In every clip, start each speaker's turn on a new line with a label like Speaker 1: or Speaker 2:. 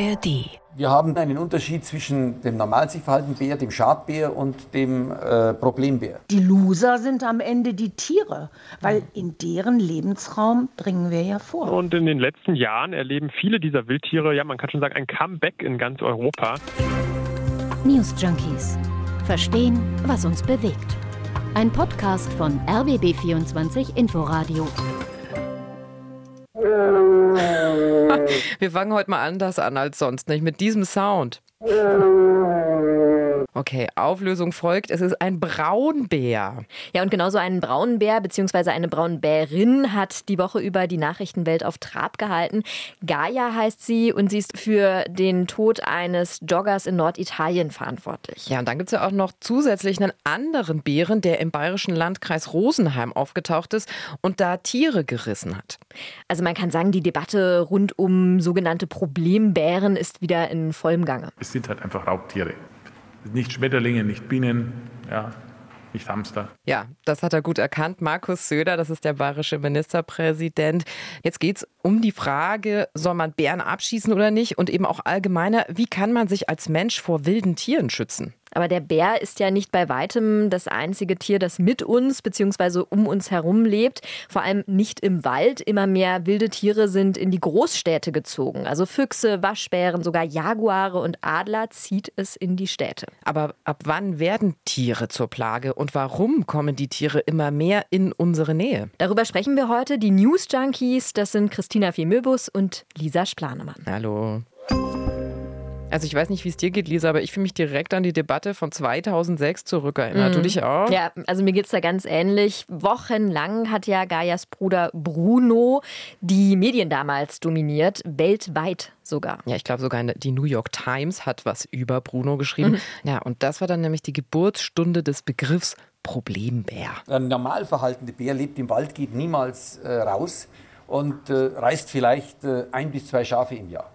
Speaker 1: ARD.
Speaker 2: Wir haben einen Unterschied zwischen dem normal sich verhaltenden Bär, dem Schadbär und dem äh, Problembär.
Speaker 3: Die Loser sind am Ende die Tiere, weil in deren Lebensraum dringen wir ja vor.
Speaker 4: Und in den letzten Jahren erleben viele dieser Wildtiere, ja, man kann schon sagen, ein Comeback in ganz Europa.
Speaker 1: News Junkies. Verstehen, was uns bewegt. Ein Podcast von RBB24 Inforadio.
Speaker 5: Wir fangen heute mal anders an als sonst, nicht mit diesem Sound. Okay, Auflösung folgt. Es ist ein Braunbär.
Speaker 6: Ja, und genauso einen Braunbär bzw. eine Braunbärin hat die Woche über die Nachrichtenwelt auf Trab gehalten. Gaia heißt sie und sie ist für den Tod eines Joggers in Norditalien verantwortlich.
Speaker 5: Ja, und dann gibt es ja auch noch zusätzlich einen anderen Bären, der im bayerischen Landkreis Rosenheim aufgetaucht ist und da Tiere gerissen hat.
Speaker 6: Also man kann sagen, die Debatte rund um sogenannte Problembären ist wieder in vollem Gange.
Speaker 7: Es sind halt einfach Raubtiere. Nicht Schmetterlinge, nicht Bienen, ja, nicht Hamster.
Speaker 5: Ja, das hat er gut erkannt. Markus Söder, das ist der bayerische Ministerpräsident. Jetzt geht es um die Frage, soll man Bären abschießen oder nicht? Und eben auch allgemeiner, wie kann man sich als Mensch vor wilden Tieren schützen?
Speaker 6: Aber der Bär ist ja nicht bei weitem das einzige Tier, das mit uns bzw. um uns herum lebt. Vor allem nicht im Wald. Immer mehr wilde Tiere sind in die Großstädte gezogen. Also Füchse, Waschbären, sogar Jaguare und Adler zieht es in die Städte.
Speaker 5: Aber ab wann werden Tiere zur Plage und warum kommen die Tiere immer mehr in unsere Nähe?
Speaker 6: Darüber sprechen wir heute. Die News Junkies, das sind Christina Fiemöbus und Lisa Splanemann.
Speaker 5: Hallo. Also ich weiß nicht, wie es dir geht, Lisa, aber ich fühle mich direkt an die Debatte von 2006 zurückerinnert. Mhm. Du dich auch?
Speaker 6: Ja, also mir geht es da ganz ähnlich. Wochenlang hat ja Gaias Bruder Bruno die Medien damals dominiert, weltweit sogar.
Speaker 5: Ja, ich glaube sogar die New York Times hat was über Bruno geschrieben. Mhm. Ja, und das war dann nämlich die Geburtsstunde des Begriffs Problembär.
Speaker 2: Ein normal verhaltende Bär lebt im Wald, geht niemals äh, raus und äh, reißt vielleicht äh, ein bis zwei Schafe im Jahr.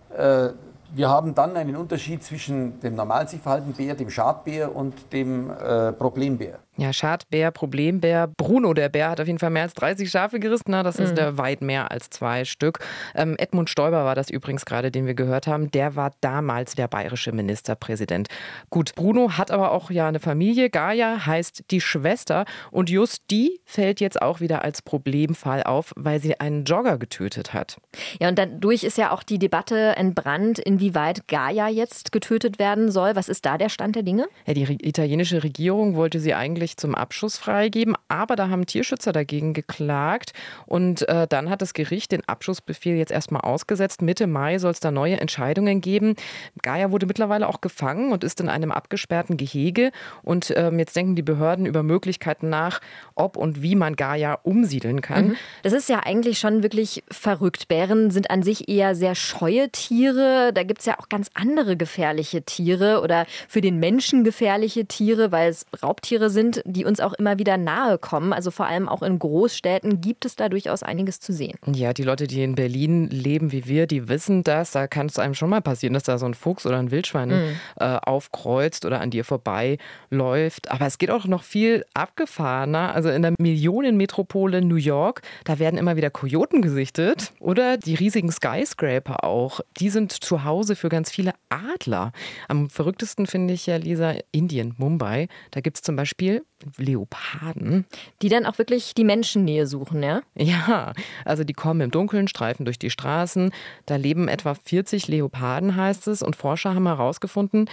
Speaker 2: Wir haben dann einen Unterschied zwischen dem normal Bär, dem Schadbär und dem äh, Problembär.
Speaker 5: Ja, Schadbär, Problembär. Bruno, der Bär, hat auf jeden Fall mehr als 30 Schafe gerissen. Na, das mhm. ist der weit mehr als zwei Stück. Ähm, Edmund Stoiber war das übrigens gerade, den wir gehört haben. Der war damals der bayerische Ministerpräsident. Gut, Bruno hat aber auch ja eine Familie. Gaia heißt die Schwester. Und just die fällt jetzt auch wieder als Problemfall auf, weil sie einen Jogger getötet hat.
Speaker 6: Ja, und dadurch ist ja auch die Debatte entbrannt, inwieweit Gaia jetzt getötet werden soll. Was ist da der Stand der Dinge?
Speaker 5: Ja, die italienische Regierung wollte sie eigentlich eigentlich zum Abschuss freigeben, aber da haben Tierschützer dagegen geklagt und äh, dann hat das Gericht den Abschussbefehl jetzt erstmal ausgesetzt. Mitte Mai soll es da neue Entscheidungen geben. Gaia wurde mittlerweile auch gefangen und ist in einem abgesperrten Gehege und ähm, jetzt denken die Behörden über Möglichkeiten nach, ob und wie man Gaia umsiedeln kann. Mhm.
Speaker 6: Das ist ja eigentlich schon wirklich verrückt. Bären sind an sich eher sehr scheue Tiere. Da gibt es ja auch ganz andere gefährliche Tiere oder für den Menschen gefährliche Tiere, weil es Raubtiere sind sind, die uns auch immer wieder nahe kommen. Also vor allem auch in Großstädten gibt es da durchaus einiges zu sehen.
Speaker 5: Ja, die Leute, die in Berlin leben wie wir, die wissen das. Da kann es einem schon mal passieren, dass da so ein Fuchs oder ein Wildschwein mhm. äh, aufkreuzt oder an dir vorbeiläuft. Aber es geht auch noch viel abgefahrener. Also in der Millionenmetropole New York, da werden immer wieder Kojoten gesichtet oder die riesigen Skyscraper auch. Die sind zu Hause für ganz viele Adler. Am verrücktesten finde ich ja, Lisa, Indien, Mumbai. Da gibt es zum Beispiel Leoparden.
Speaker 6: Die dann auch wirklich die Menschennähe suchen, ja?
Speaker 5: Ja, also die kommen im Dunkeln, streifen durch die Straßen. Da leben etwa 40 Leoparden, heißt es. Und Forscher haben herausgefunden,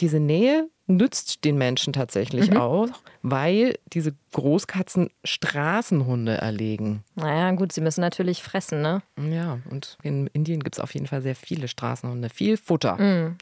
Speaker 5: diese Nähe nützt den Menschen tatsächlich mhm. auch, weil diese Großkatzen Straßenhunde erlegen.
Speaker 6: Naja, gut, sie müssen natürlich fressen, ne?
Speaker 5: Ja, und in Indien gibt es auf jeden Fall sehr viele Straßenhunde, viel Futter. Mhm.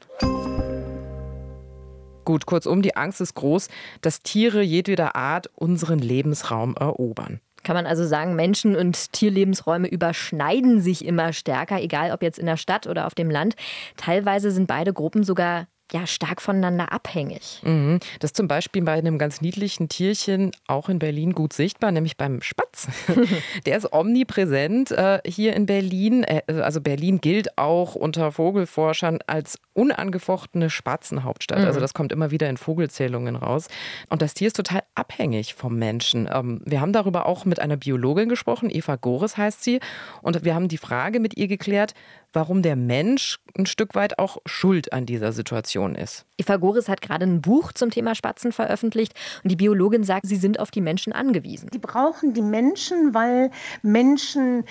Speaker 5: Gut, kurzum, die Angst ist groß, dass Tiere jedweder Art unseren Lebensraum erobern.
Speaker 6: Kann man also sagen, Menschen- und Tierlebensräume überschneiden sich immer stärker, egal ob jetzt in der Stadt oder auf dem Land. Teilweise sind beide Gruppen sogar ja stark voneinander abhängig.
Speaker 5: Mhm. Das ist zum Beispiel bei einem ganz niedlichen Tierchen auch in Berlin gut sichtbar, nämlich beim Spatz. Der ist omnipräsent äh, hier in Berlin. Äh, also Berlin gilt auch unter Vogelforschern als unangefochtene Spatzenhauptstadt. Mhm. Also das kommt immer wieder in Vogelzählungen raus. Und das Tier ist total abhängig vom Menschen. Ähm, wir haben darüber auch mit einer Biologin gesprochen, Eva Gores heißt sie. Und wir haben die Frage mit ihr geklärt, warum der Mensch ein Stück weit auch schuld an dieser Situation ist.
Speaker 6: Eva Goris hat gerade ein Buch zum Thema Spatzen veröffentlicht und die Biologin sagt, sie sind auf die Menschen angewiesen.
Speaker 3: Die brauchen die Menschen, weil Menschen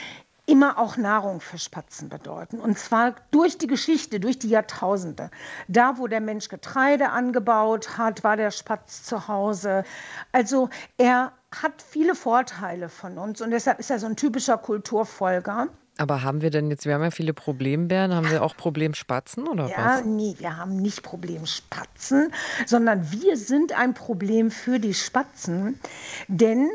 Speaker 3: immer auch Nahrung für Spatzen bedeuten. Und zwar durch die Geschichte, durch die Jahrtausende. Da, wo der Mensch Getreide angebaut hat, war der Spatz zu Hause. Also er hat viele Vorteile von uns und deshalb ist er so ein typischer Kulturfolger.
Speaker 5: Aber haben wir denn jetzt, wir haben ja viele Problembären, haben wir auch Problemspatzen oder
Speaker 3: ja,
Speaker 5: was?
Speaker 3: Ja, nee, wir haben nicht Problemspatzen, sondern wir sind ein Problem für die Spatzen, denn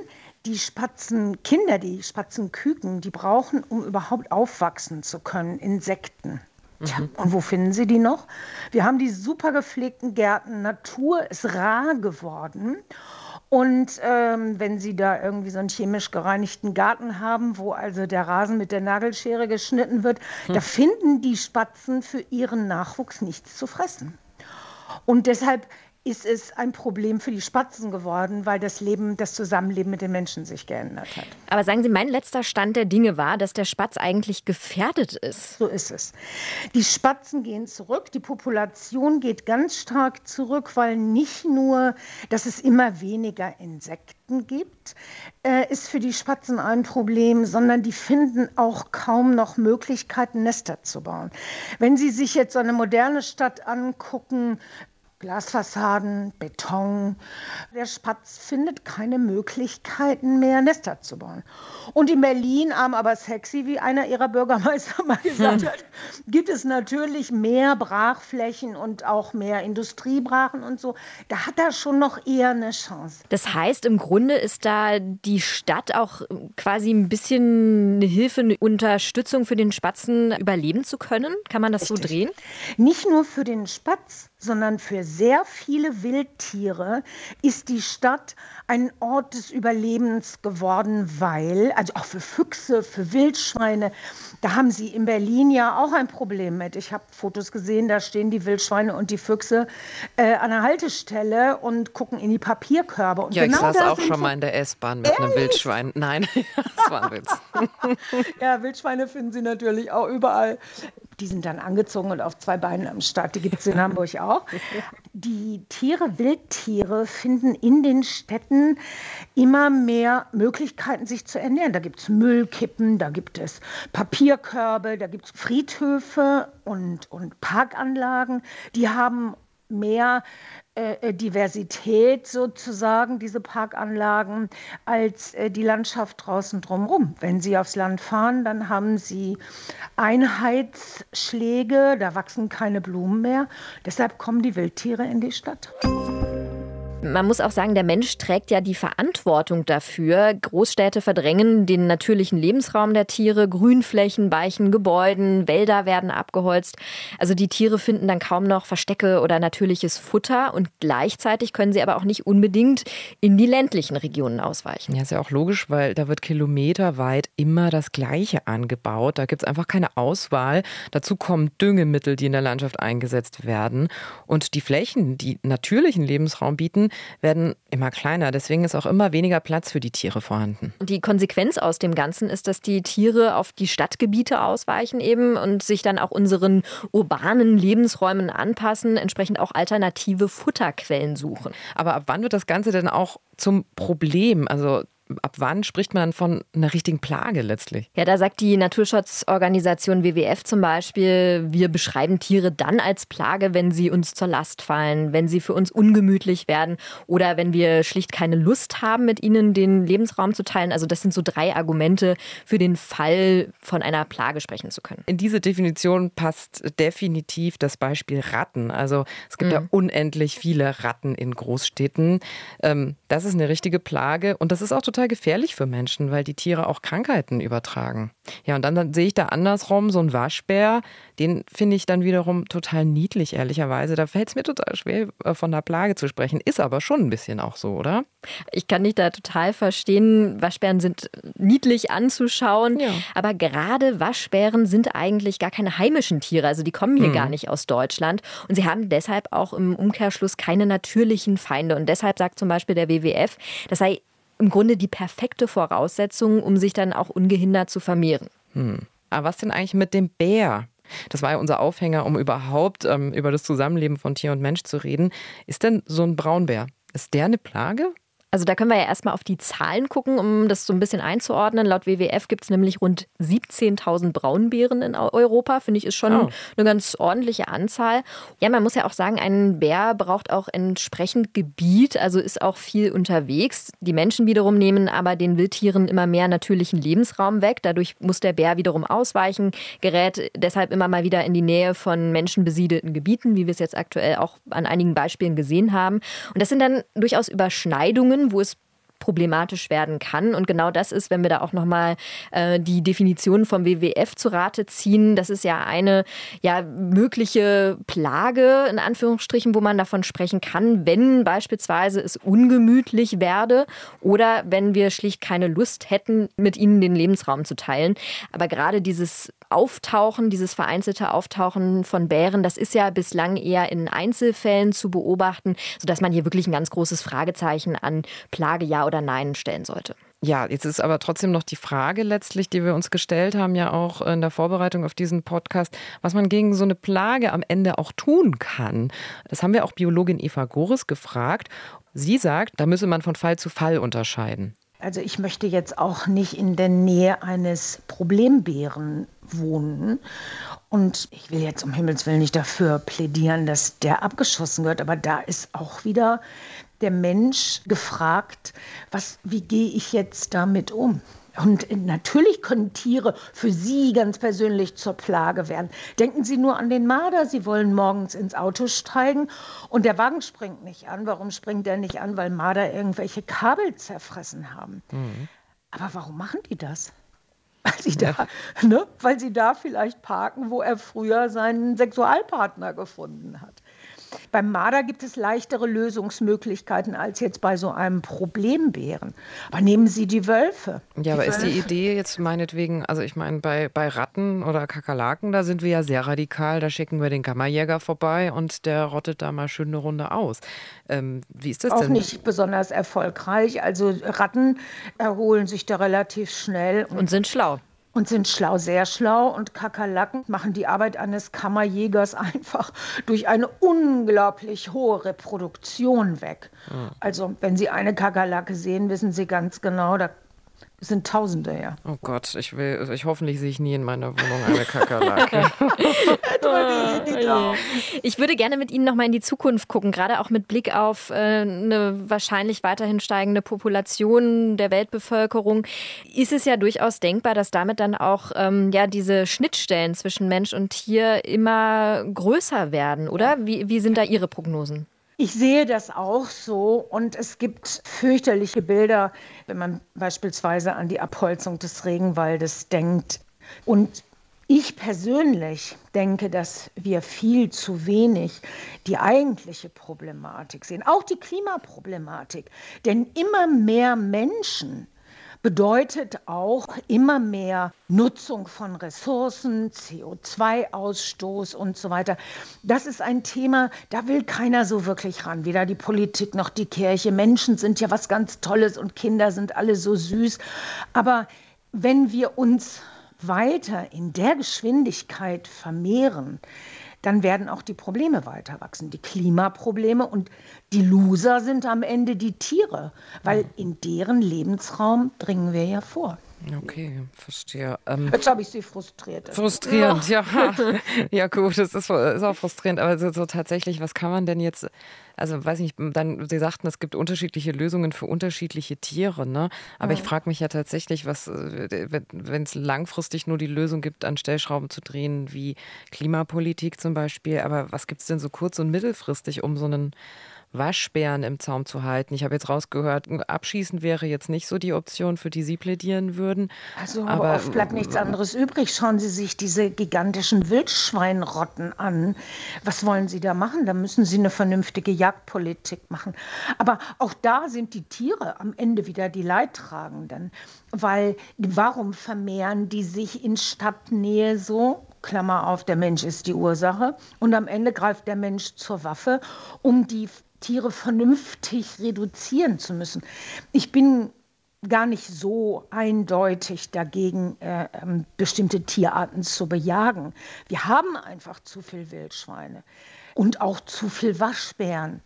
Speaker 3: die Spatzenkinder, die Spatzenküken, die brauchen, um überhaupt aufwachsen zu können, Insekten. Tja, mhm. und wo finden Sie die noch? Wir haben die super gepflegten Gärten. Natur ist rar geworden. Und ähm, wenn Sie da irgendwie so einen chemisch gereinigten Garten haben, wo also der Rasen mit der Nagelschere geschnitten wird, hm. da finden die Spatzen für ihren Nachwuchs nichts zu fressen. Und deshalb ist es ein Problem für die Spatzen geworden, weil das Leben, das Zusammenleben mit den Menschen sich geändert hat.
Speaker 6: Aber sagen Sie, mein letzter Stand der Dinge war, dass der Spatz eigentlich gefährdet ist.
Speaker 3: So ist es. Die Spatzen gehen zurück, die Population geht ganz stark zurück, weil nicht nur, dass es immer weniger Insekten gibt, äh, ist für die Spatzen ein Problem, sondern die finden auch kaum noch Möglichkeiten, Nester zu bauen. Wenn Sie sich jetzt so eine moderne Stadt angucken, Glasfassaden, Beton. Der Spatz findet keine Möglichkeiten mehr, Nester zu bauen. Und in Berlin, arm aber sexy, wie einer ihrer Bürgermeister mal gesagt hm. hat, gibt es natürlich mehr Brachflächen und auch mehr Industriebrachen und so. Da hat er schon noch eher eine Chance.
Speaker 6: Das heißt, im Grunde ist da die Stadt auch quasi ein bisschen eine Hilfe, eine Unterstützung für den Spatzen überleben zu können? Kann man das Richtig. so drehen?
Speaker 3: Nicht nur für den Spatz, sondern für sehr viele Wildtiere ist die Stadt ein Ort des Überlebens geworden, weil, also auch für Füchse, für Wildschweine, da haben sie in Berlin ja auch ein Problem mit. Ich habe Fotos gesehen, da stehen die Wildschweine und die Füchse äh, an der Haltestelle und gucken in die Papierkörbe. Und
Speaker 5: ja, genau ich saß auch schon mal in der S-Bahn mit Ehrlich? einem Wildschwein. Nein, das war ein Witz.
Speaker 3: ja, Wildschweine finden Sie natürlich auch überall. Die sind dann angezogen und auf zwei Beinen am Start. Die gibt es in Hamburg auch. Die Tiere, Wildtiere, finden in den Städten immer mehr Möglichkeiten, sich zu ernähren. Da gibt es Müllkippen, da gibt es Papierkörbe, da gibt es Friedhöfe und, und Parkanlagen. Die haben mehr äh, äh, Diversität sozusagen, diese Parkanlagen, als äh, die Landschaft draußen drumherum. Wenn Sie aufs Land fahren, dann haben Sie Einheitsschläge, da wachsen keine Blumen mehr. Deshalb kommen die Wildtiere in die Stadt.
Speaker 6: Man muss auch sagen, der Mensch trägt ja die Verantwortung dafür. Großstädte verdrängen den natürlichen Lebensraum der Tiere, Grünflächen weichen Gebäuden, Wälder werden abgeholzt. Also die Tiere finden dann kaum noch Verstecke oder natürliches Futter und gleichzeitig können sie aber auch nicht unbedingt in die ländlichen Regionen ausweichen.
Speaker 5: Ja, ist ja auch logisch, weil da wird kilometerweit immer das Gleiche angebaut. Da gibt es einfach keine Auswahl. Dazu kommen Düngemittel, die in der Landschaft eingesetzt werden. Und die Flächen, die natürlichen Lebensraum bieten, werden immer kleiner. Deswegen ist auch immer weniger Platz für die Tiere vorhanden.
Speaker 6: Die Konsequenz aus dem Ganzen ist, dass die Tiere auf die Stadtgebiete ausweichen eben und sich dann auch unseren urbanen Lebensräumen anpassen, entsprechend auch alternative Futterquellen suchen.
Speaker 5: Aber ab wann wird das Ganze denn auch zum Problem? Also ab wann spricht man von einer richtigen Plage letztlich?
Speaker 6: Ja, da sagt die Naturschutzorganisation WWF zum Beispiel, wir beschreiben Tiere dann als Plage, wenn sie uns zur Last fallen, wenn sie für uns ungemütlich werden oder wenn wir schlicht keine Lust haben, mit ihnen den Lebensraum zu teilen. Also das sind so drei Argumente für den Fall, von einer Plage sprechen zu können.
Speaker 5: In diese Definition passt definitiv das Beispiel Ratten. Also es gibt mhm. ja unendlich viele Ratten in Großstädten. Ähm, das ist eine richtige Plage und das ist auch total total gefährlich für Menschen, weil die Tiere auch Krankheiten übertragen. Ja, und dann, dann sehe ich da andersrum so einen Waschbär, den finde ich dann wiederum total niedlich, ehrlicherweise. Da fällt es mir total schwer, äh, von der Plage zu sprechen. Ist aber schon ein bisschen auch so, oder?
Speaker 6: Ich kann dich da total verstehen. Waschbären sind niedlich anzuschauen, ja. aber gerade Waschbären sind eigentlich gar keine heimischen Tiere. Also die kommen hier mhm. gar nicht aus Deutschland und sie haben deshalb auch im Umkehrschluss keine natürlichen Feinde. Und deshalb sagt zum Beispiel der WWF, das sei im Grunde die perfekte Voraussetzung, um sich dann auch ungehindert zu vermehren.
Speaker 5: Hm. Aber was denn eigentlich mit dem Bär? Das war ja unser Aufhänger, um überhaupt ähm, über das Zusammenleben von Tier und Mensch zu reden. Ist denn so ein Braunbär, ist der eine Plage?
Speaker 6: Also da können wir ja erstmal auf die Zahlen gucken, um das so ein bisschen einzuordnen. Laut WWF gibt es nämlich rund 17.000 Braunbären in Europa. Finde ich, ist schon oh. eine ganz ordentliche Anzahl. Ja, man muss ja auch sagen, ein Bär braucht auch entsprechend Gebiet, also ist auch viel unterwegs. Die Menschen wiederum nehmen aber den Wildtieren immer mehr natürlichen Lebensraum weg. Dadurch muss der Bär wiederum ausweichen, gerät deshalb immer mal wieder in die Nähe von menschenbesiedelten Gebieten, wie wir es jetzt aktuell auch an einigen Beispielen gesehen haben. Und das sind dann durchaus Überschneidungen wo es problematisch werden kann. Und genau das ist, wenn wir da auch nochmal äh, die Definition vom WWF zu Rate ziehen, das ist ja eine ja, mögliche Plage, in Anführungsstrichen, wo man davon sprechen kann, wenn beispielsweise es ungemütlich werde oder wenn wir schlicht keine Lust hätten, mit ihnen den Lebensraum zu teilen. Aber gerade dieses Auftauchen, dieses vereinzelte Auftauchen von Bären, das ist ja bislang eher in Einzelfällen zu beobachten, sodass man hier wirklich ein ganz großes Fragezeichen an Plage ja oder nein stellen sollte.
Speaker 5: Ja, jetzt ist aber trotzdem noch die Frage letztlich, die wir uns gestellt haben, ja auch in der Vorbereitung auf diesen Podcast, was man gegen so eine Plage am Ende auch tun kann. Das haben wir auch Biologin Eva Goris gefragt. Sie sagt, da müsse man von Fall zu Fall unterscheiden.
Speaker 3: Also ich möchte jetzt auch nicht in der Nähe eines Problembären wohnen. Und ich will jetzt um Himmels Willen nicht dafür plädieren, dass der abgeschossen wird, aber da ist auch wieder der Mensch gefragt, was, wie gehe ich jetzt damit um? Und natürlich können Tiere für Sie ganz persönlich zur Plage werden. Denken Sie nur an den Marder. Sie wollen morgens ins Auto steigen und der Wagen springt nicht an. Warum springt der nicht an? Weil Marder irgendwelche Kabel zerfressen haben. Mhm. Aber warum machen die das? Weil sie, da, ne? Weil sie da vielleicht parken, wo er früher seinen Sexualpartner gefunden hat. Beim Marder gibt es leichtere Lösungsmöglichkeiten als jetzt bei so einem Problembären. Aber nehmen Sie die Wölfe.
Speaker 5: Ja, aber ist die Idee jetzt meinetwegen, also ich meine, bei, bei Ratten oder Kakerlaken, da sind wir ja sehr radikal. Da schicken wir den Kammerjäger vorbei und der rottet da mal schön eine Runde aus. Ähm, wie ist das
Speaker 3: Auch
Speaker 5: denn?
Speaker 3: Auch nicht besonders erfolgreich. Also Ratten erholen sich da relativ schnell.
Speaker 6: Und, und sind schlau
Speaker 3: und sind schlau, sehr schlau. Und Kakerlaken machen die Arbeit eines Kammerjägers einfach durch eine unglaublich hohe Reproduktion weg. Mhm. Also wenn Sie eine Kakerlake sehen, wissen Sie ganz genau, da es sind Tausende, ja.
Speaker 5: Oh Gott, ich will, ich hoffentlich sehe ich nie in meiner Wohnung eine Kakerlake.
Speaker 6: ich würde gerne mit Ihnen noch mal in die Zukunft gucken, gerade auch mit Blick auf äh, eine wahrscheinlich weiterhin steigende Population der Weltbevölkerung. Ist es ja durchaus denkbar, dass damit dann auch ähm, ja diese Schnittstellen zwischen Mensch und Tier immer größer werden, oder? Wie, wie sind da Ihre Prognosen?
Speaker 3: Ich sehe das auch so und es gibt fürchterliche Bilder, wenn man beispielsweise an die Abholzung des Regenwaldes denkt. Und ich persönlich denke, dass wir viel zu wenig die eigentliche Problematik sehen, auch die Klimaproblematik. Denn immer mehr Menschen bedeutet auch immer mehr Nutzung von Ressourcen, CO2-Ausstoß und so weiter. Das ist ein Thema, da will keiner so wirklich ran, weder die Politik noch die Kirche. Menschen sind ja was ganz Tolles und Kinder sind alle so süß. Aber wenn wir uns weiter in der Geschwindigkeit vermehren, dann werden auch die Probleme weiter wachsen, die Klimaprobleme und die Loser sind am Ende die Tiere, weil in deren Lebensraum dringen wir ja vor.
Speaker 5: Okay, verstehe. Ähm,
Speaker 3: Jetzt habe ich Sie frustriert.
Speaker 5: Frustrierend, ja. Ja, ja gut, das ist, ist, auch frustrierend. Aber so, so, tatsächlich, was kann man denn jetzt, also weiß nicht, dann, Sie sagten, es gibt unterschiedliche Lösungen für unterschiedliche Tiere, ne? Aber ja. ich frage mich ja tatsächlich, was, äh, wenn es langfristig nur die Lösung gibt, an Stellschrauben zu drehen, wie Klimapolitik zum Beispiel, aber was gibt es denn so kurz- und mittelfristig, um so einen Waschbären im Zaum zu halten. Ich habe jetzt rausgehört, abschießen wäre jetzt nicht so die Option, für die Sie plädieren würden.
Speaker 3: Also Aber oft bleibt nichts anderes übrig. Schauen Sie sich diese gigantischen Wildschweinrotten an. Was wollen Sie da machen? Da müssen Sie eine vernünftige Jagdpolitik machen. Aber auch da sind die Tiere am Ende wieder die Leidtragenden. Weil warum vermehren die sich in Stadtnähe so? Klammer auf, der Mensch ist die Ursache. Und am Ende greift der Mensch zur Waffe, um die Tiere vernünftig reduzieren zu müssen. Ich bin gar nicht so eindeutig dagegen, äh, ähm, bestimmte Tierarten zu bejagen. Wir haben einfach zu viel Wildschweine und auch zu viel Waschbären.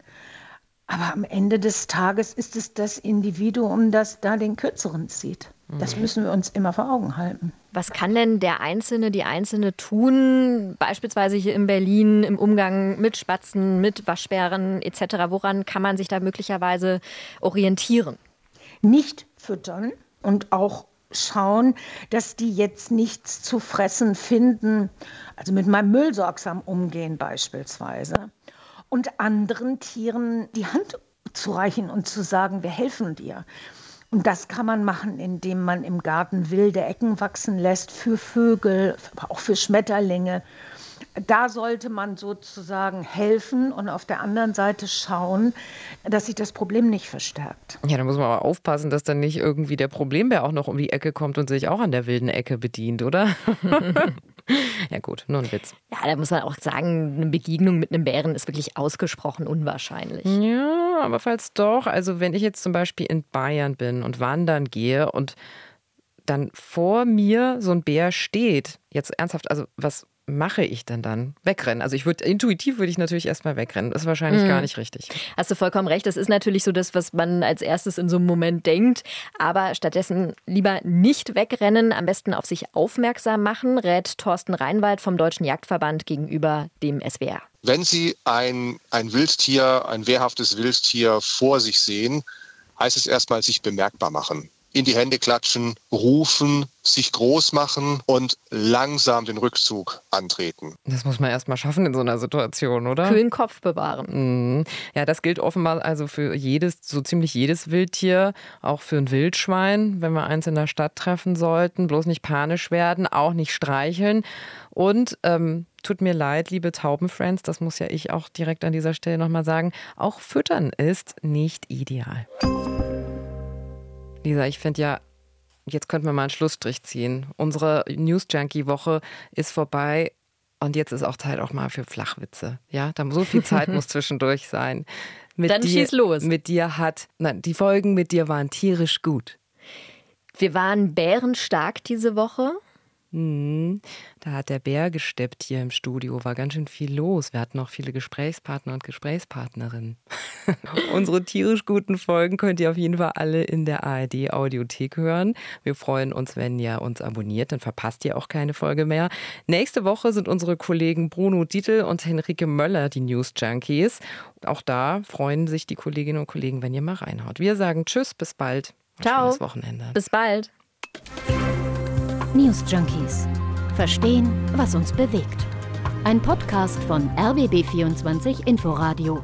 Speaker 3: Aber am Ende des Tages ist es das Individuum, das da den Kürzeren zieht. Das mhm. müssen wir uns immer vor Augen halten.
Speaker 6: Was kann denn der Einzelne, die Einzelne tun, beispielsweise hier in Berlin im Umgang mit Spatzen, mit Waschbären etc.? Woran kann man sich da möglicherweise orientieren?
Speaker 3: Nicht füttern und auch schauen, dass die jetzt nichts zu fressen finden. Also mit meinem Müll sorgsam umgehen beispielsweise und anderen Tieren die Hand zu reichen und zu sagen, wir helfen dir. Und das kann man machen, indem man im Garten wilde Ecken wachsen lässt für Vögel, aber auch für Schmetterlinge. Da sollte man sozusagen helfen und auf der anderen Seite schauen, dass sich das Problem nicht verstärkt.
Speaker 5: Ja, da muss man aber aufpassen, dass dann nicht irgendwie der Problembär auch noch um die Ecke kommt und sich auch an der wilden Ecke bedient, oder? Ja gut, nur ein Witz.
Speaker 6: Ja, da muss man auch sagen, eine Begegnung mit einem Bären ist wirklich ausgesprochen unwahrscheinlich.
Speaker 5: Ja, aber falls doch, also wenn ich jetzt zum Beispiel in Bayern bin und wandern gehe und dann vor mir so ein Bär steht, jetzt ernsthaft, also was mache ich denn dann? Wegrennen. Also ich würde intuitiv würde ich natürlich erstmal wegrennen. Das ist wahrscheinlich mhm. gar nicht richtig.
Speaker 6: Hast du vollkommen recht. Das ist natürlich so das, was man als erstes in so einem Moment denkt. Aber stattdessen lieber nicht wegrennen, am besten auf sich aufmerksam machen, rät Thorsten Reinwald vom Deutschen Jagdverband gegenüber dem SWR.
Speaker 8: Wenn Sie ein, ein Wildtier, ein wehrhaftes Wildtier vor sich sehen, heißt es erstmal sich bemerkbar machen in die Hände klatschen, rufen, sich groß machen und langsam den Rückzug antreten.
Speaker 5: Das muss man erst mal schaffen in so einer Situation, oder?
Speaker 6: Kühlen Kopf bewahren.
Speaker 5: Mhm. Ja, das gilt offenbar also für jedes, so ziemlich jedes Wildtier, auch für ein Wildschwein, wenn wir eins in der Stadt treffen sollten. Bloß nicht panisch werden, auch nicht streicheln. Und ähm, tut mir leid, liebe Taubenfriends, das muss ja ich auch direkt an dieser Stelle nochmal sagen, auch füttern ist nicht ideal. Lisa, ich finde ja, jetzt könnten wir mal einen Schlussstrich ziehen. Unsere News Junkie Woche ist vorbei und jetzt ist auch Zeit auch mal für Flachwitze. Ja, da so viel Zeit muss zwischendurch sein.
Speaker 6: Mit Dann dir, schieß los.
Speaker 5: Mit dir hat, nein, die Folgen mit dir waren tierisch gut.
Speaker 6: Wir waren bärenstark diese Woche.
Speaker 5: Mhm. Da hat der Bär gesteppt hier im Studio, war ganz schön viel los. Wir hatten auch viele Gesprächspartner und Gesprächspartnerinnen. Unsere tierisch guten Folgen könnt ihr auf jeden Fall alle in der ARD Audiothek hören. Wir freuen uns, wenn ihr uns abonniert, dann verpasst ihr auch keine Folge mehr. Nächste Woche sind unsere Kollegen Bruno Dietl und Henrike Möller die News Junkies. Auch da freuen sich die Kolleginnen und Kollegen, wenn ihr mal reinhaut. Wir sagen Tschüss, bis bald.
Speaker 6: Ciao.
Speaker 5: Wochenende.
Speaker 6: Bis bald.
Speaker 1: News Junkies. Verstehen, was uns bewegt. Ein Podcast von RBB24 Inforadio.